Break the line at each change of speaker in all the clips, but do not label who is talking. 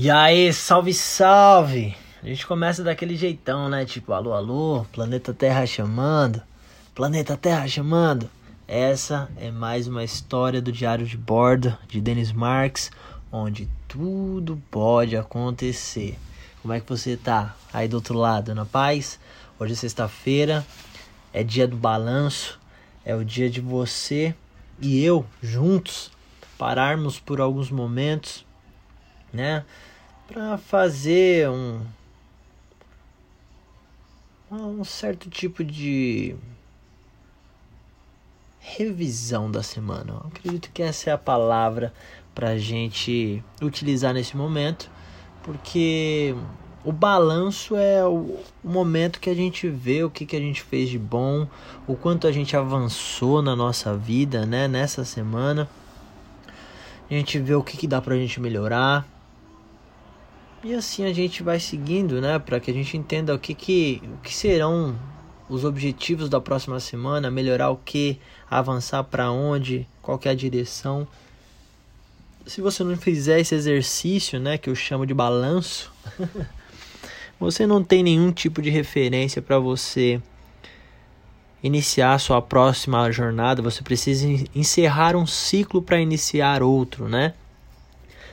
E aí, salve, salve! A gente começa daquele jeitão, né? Tipo, alô, alô, planeta Terra chamando, planeta Terra chamando. Essa é mais uma história do Diário de Bordo de Dennis Marks, onde tudo pode acontecer. Como é que você tá aí do outro lado, na paz? Hoje é sexta-feira, é dia do balanço, é o dia de você e eu juntos pararmos por alguns momentos, né? Para fazer um um certo tipo de revisão da semana. Eu acredito que essa é a palavra para a gente utilizar nesse momento, porque o balanço é o, momento que a gente vê o que, que a gente fez de bom, o quanto a gente avançou na nossa vida, né, nessa semana. A gente vê o que, que dá pra gente melhorar. E assim a gente vai seguindo, né, para que a gente entenda o que, que, o que serão os objetivos da próxima semana, melhorar o que, avançar para onde, qual é a direção. Se você não fizer esse exercício, né, que eu chamo de balanço, você não tem nenhum tipo de referência para você iniciar a sua próxima jornada, você precisa encerrar um ciclo para iniciar outro, né?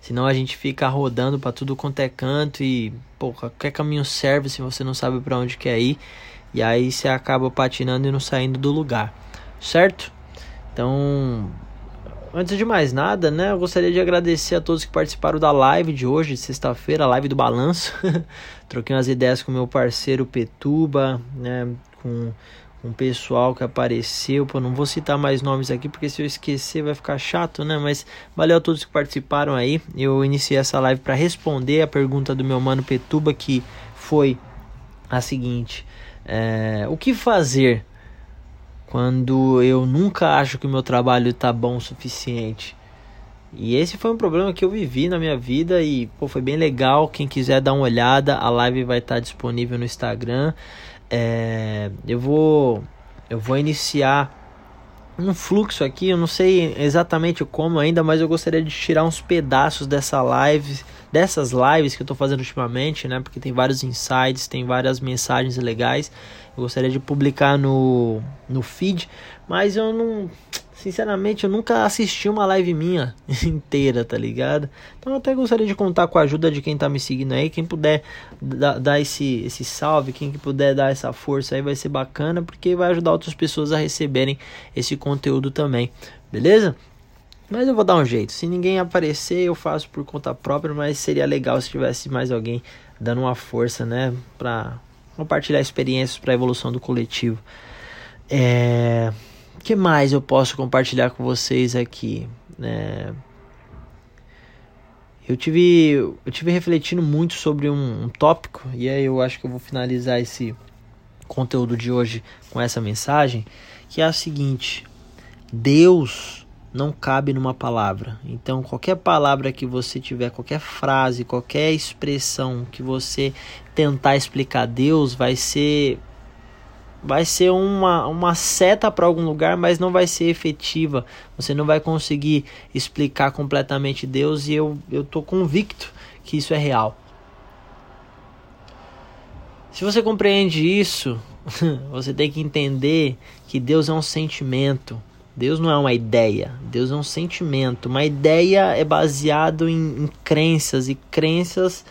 Senão a gente fica rodando para tudo quanto é canto e, pô, qualquer caminho serve se você não sabe para onde quer ir. E aí você acaba patinando e não saindo do lugar, certo? Então, antes de mais nada, né, eu gostaria de agradecer a todos que participaram da live de hoje, sexta-feira, a live do balanço. Troquei umas ideias com meu parceiro Petuba, né, com um pessoal que apareceu, pô, não vou citar mais nomes aqui porque se eu esquecer vai ficar chato, né? Mas valeu a todos que participaram aí. Eu iniciei essa live para responder a pergunta do meu mano Petuba que foi a seguinte: é, o que fazer quando eu nunca acho que o meu trabalho está bom o suficiente? E esse foi um problema que eu vivi na minha vida e pô, foi bem legal. Quem quiser dar uma olhada, a live vai estar tá disponível no Instagram. É, eu vou eu vou iniciar um fluxo aqui, eu não sei exatamente como ainda, mas eu gostaria de tirar uns pedaços dessa live, dessas lives que eu estou fazendo ultimamente, né? Porque tem vários insights, tem várias mensagens legais. Eu gostaria de publicar no, no feed, mas eu não Sinceramente, eu nunca assisti uma live minha inteira, tá ligado? Então eu até gostaria de contar com a ajuda de quem tá me seguindo aí. Quem puder dar esse, esse salve, quem puder dar essa força aí vai ser bacana, porque vai ajudar outras pessoas a receberem esse conteúdo também, beleza? Mas eu vou dar um jeito. Se ninguém aparecer, eu faço por conta própria, mas seria legal se tivesse mais alguém dando uma força, né? Pra compartilhar experiências para evolução do coletivo. É que mais eu posso compartilhar com vocês aqui? É, eu tive eu tive refletindo muito sobre um, um, tópico e aí eu acho que eu vou finalizar esse conteúdo de hoje com essa mensagem que é a seguinte: Deus não cabe numa palavra. Então qualquer palavra que você tiver, qualquer frase, qualquer expressão que você tentar explicar Deus vai ser vai ser uma, uma seta para algum lugar, mas não vai ser efetiva. Você não vai conseguir explicar completamente Deus e eu eu tô convicto que isso é real. Se você compreende isso, você tem que entender que Deus é um sentimento. Deus não é uma ideia, Deus é um sentimento. Uma ideia é baseado em, em crenças e crenças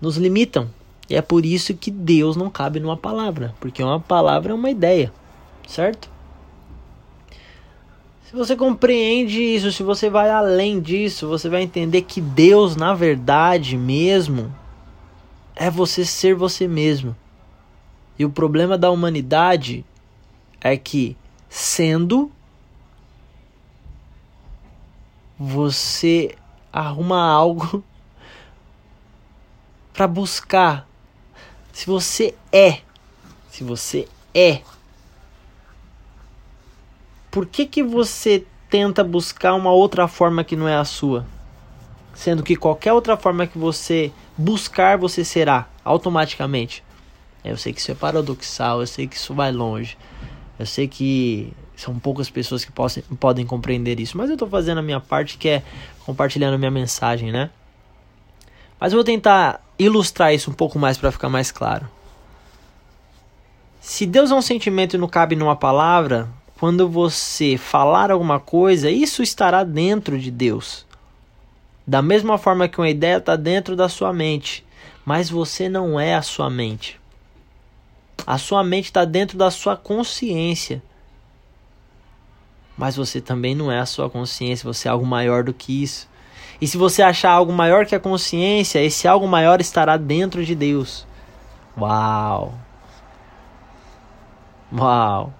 nos limitam. E é por isso que Deus não cabe numa palavra, porque uma palavra é uma ideia, certo? Se você compreende isso, se você vai além disso, você vai entender que Deus, na verdade mesmo, é você ser você mesmo. E o problema da humanidade é que, sendo, você arruma algo para buscar se você é, se você é, por que que você tenta buscar uma outra forma que não é a sua? Sendo que qualquer outra forma que você buscar, você será automaticamente. Eu sei que isso é paradoxal, eu sei que isso vai longe. Eu sei que são poucas pessoas que possam, podem compreender isso, mas eu estou fazendo a minha parte que é compartilhando a minha mensagem, né? Mas eu vou tentar ilustrar isso um pouco mais para ficar mais claro. Se Deus é um sentimento e não cabe numa palavra, quando você falar alguma coisa, isso estará dentro de Deus. Da mesma forma que uma ideia está dentro da sua mente, mas você não é a sua mente. A sua mente está dentro da sua consciência. Mas você também não é a sua consciência, você é algo maior do que isso. E se você achar algo maior que a consciência, esse algo maior estará dentro de Deus. Uau! Uau!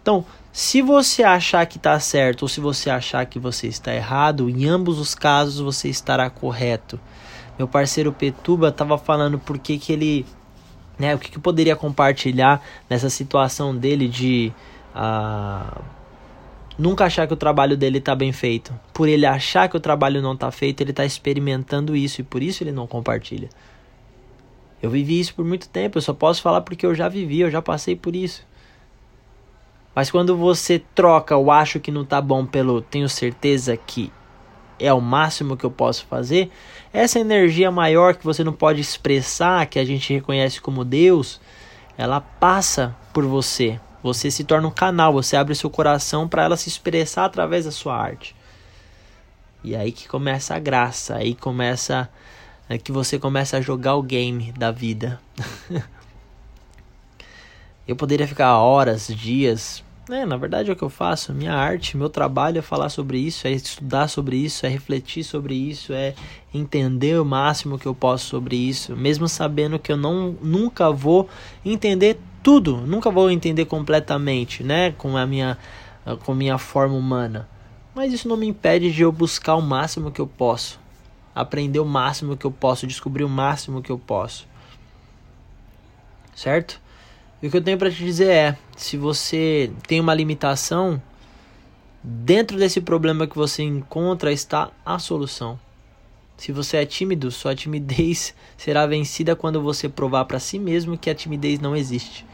Então, se você achar que está certo ou se você achar que você está errado, em ambos os casos você estará correto. Meu parceiro Petuba estava falando por que, ele. Né, o que, que eu poderia compartilhar nessa situação dele de. Uh, nunca achar que o trabalho dele está bem feito. Por ele achar que o trabalho não está feito, ele está experimentando isso e por isso ele não compartilha. Eu vivi isso por muito tempo, eu só posso falar porque eu já vivi, eu já passei por isso. Mas quando você troca o acho que não tá bom pelo tenho certeza que é o máximo que eu posso fazer, essa energia maior que você não pode expressar, que a gente reconhece como Deus, ela passa por você. Você se torna um canal, você abre seu coração para ela se expressar através da sua arte. E aí que começa a graça, aí começa é que você começa a jogar o game da vida. Eu poderia ficar horas, dias. É, na verdade é o que eu faço. Minha arte, meu trabalho é falar sobre isso, é estudar sobre isso, é refletir sobre isso, é entender o máximo que eu posso sobre isso, mesmo sabendo que eu não nunca vou entender tudo, nunca vou entender completamente, né, com a minha com a minha forma humana. Mas isso não me impede de eu buscar o máximo que eu posso, aprender o máximo que eu posso, descobrir o máximo que eu posso. Certo? E o que eu tenho para te dizer é: se você tem uma limitação, dentro desse problema que você encontra está a solução. Se você é tímido, sua timidez será vencida quando você provar para si mesmo que a timidez não existe.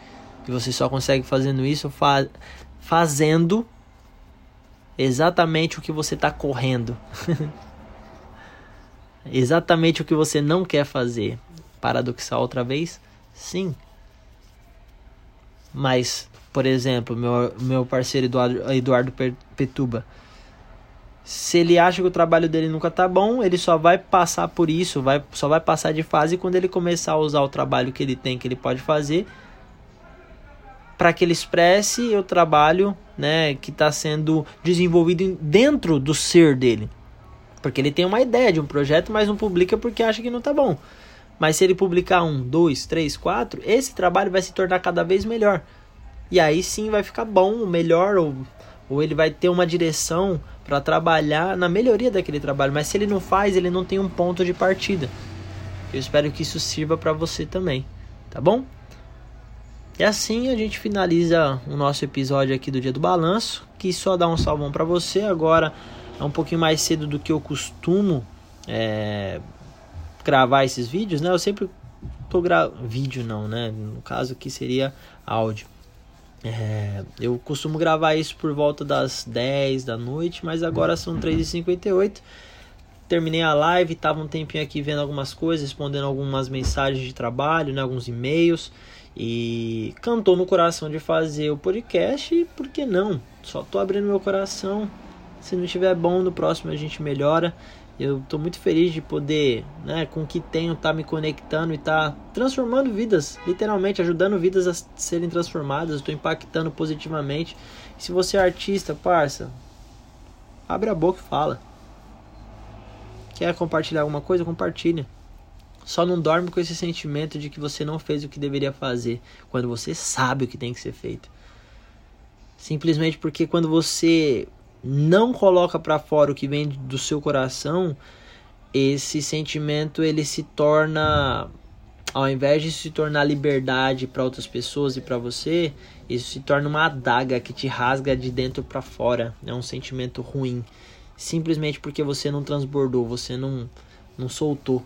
E você só consegue fazendo isso fa fazendo exatamente o que você está correndo. exatamente o que você não quer fazer. Paradoxal outra vez? Sim. Mas, por exemplo, meu, meu parceiro Eduardo, Eduardo Petuba, se ele acha que o trabalho dele nunca tá bom, ele só vai passar por isso, vai, só vai passar de fase quando ele começar a usar o trabalho que ele tem, que ele pode fazer, para que ele expresse o trabalho né, que está sendo desenvolvido dentro do ser dele. Porque ele tem uma ideia de um projeto, mas não publica porque acha que não tá bom. Mas se ele publicar um, dois, três, quatro, esse trabalho vai se tornar cada vez melhor. E aí sim vai ficar bom, melhor, ou, ou ele vai ter uma direção para trabalhar na melhoria daquele trabalho. Mas se ele não faz, ele não tem um ponto de partida. Eu espero que isso sirva para você também, tá bom? E assim a gente finaliza o nosso episódio aqui do Dia do Balanço, que só dá um salvão para você. Agora é um pouquinho mais cedo do que eu costumo é, gravar esses vídeos, né? Eu sempre tô gravando vídeo não, né? No caso aqui seria áudio. É, eu costumo gravar isso por volta das 10 da noite, mas agora são 3h58. Terminei a live, tava um tempinho aqui vendo algumas coisas, respondendo algumas mensagens de trabalho, né, alguns e-mails. E cantou no coração de fazer o podcast, e por que não? Só tô abrindo meu coração. Se não estiver bom, no próximo a gente melhora. Eu estou muito feliz de poder, né, com o que tenho, tá me conectando e tá transformando vidas, literalmente ajudando vidas a serem transformadas. Estou impactando positivamente. E se você é artista, parça, abre a boca e fala. Quer compartilhar alguma coisa? Compartilha. Só não dorme com esse sentimento de que você não fez o que deveria fazer, quando você sabe o que tem que ser feito. Simplesmente porque quando você não coloca para fora o que vem do seu coração, esse sentimento ele se torna ao invés de se tornar liberdade para outras pessoas e para você, isso se torna uma adaga que te rasga de dentro para fora. É um sentimento ruim, simplesmente porque você não transbordou, você não não soltou.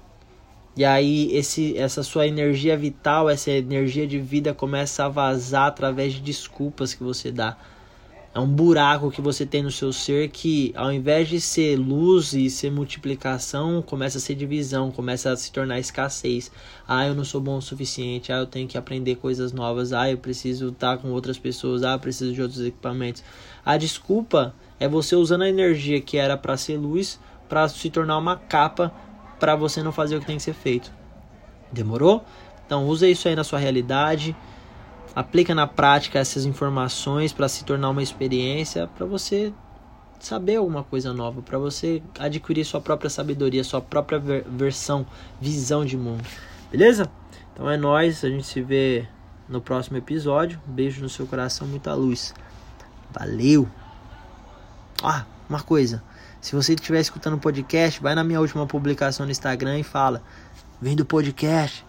E aí esse essa sua energia vital, essa energia de vida começa a vazar através de desculpas que você dá É um buraco que você tem no seu ser que, ao invés de ser luz e ser multiplicação, começa a ser divisão, começa a se tornar escassez. Ah, eu não sou bom o suficiente. Ah, eu tenho que aprender coisas novas. Ah, eu preciso estar com outras pessoas. Ah, eu preciso de outros equipamentos. A desculpa é você usando a energia que era para ser luz para se tornar uma capa para você não fazer o que tem que ser feito. Demorou? Então, use isso aí na sua realidade aplica na prática essas informações para se tornar uma experiência, para você saber alguma coisa nova, para você adquirir sua própria sabedoria, sua própria ver versão, visão de mundo. Beleza? Então é nós, a gente se vê no próximo episódio. Beijo no seu coração, muita luz. Valeu. Ah, uma coisa. Se você estiver escutando o podcast, vai na minha última publicação no Instagram e fala: "Vem do podcast".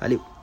Valeu.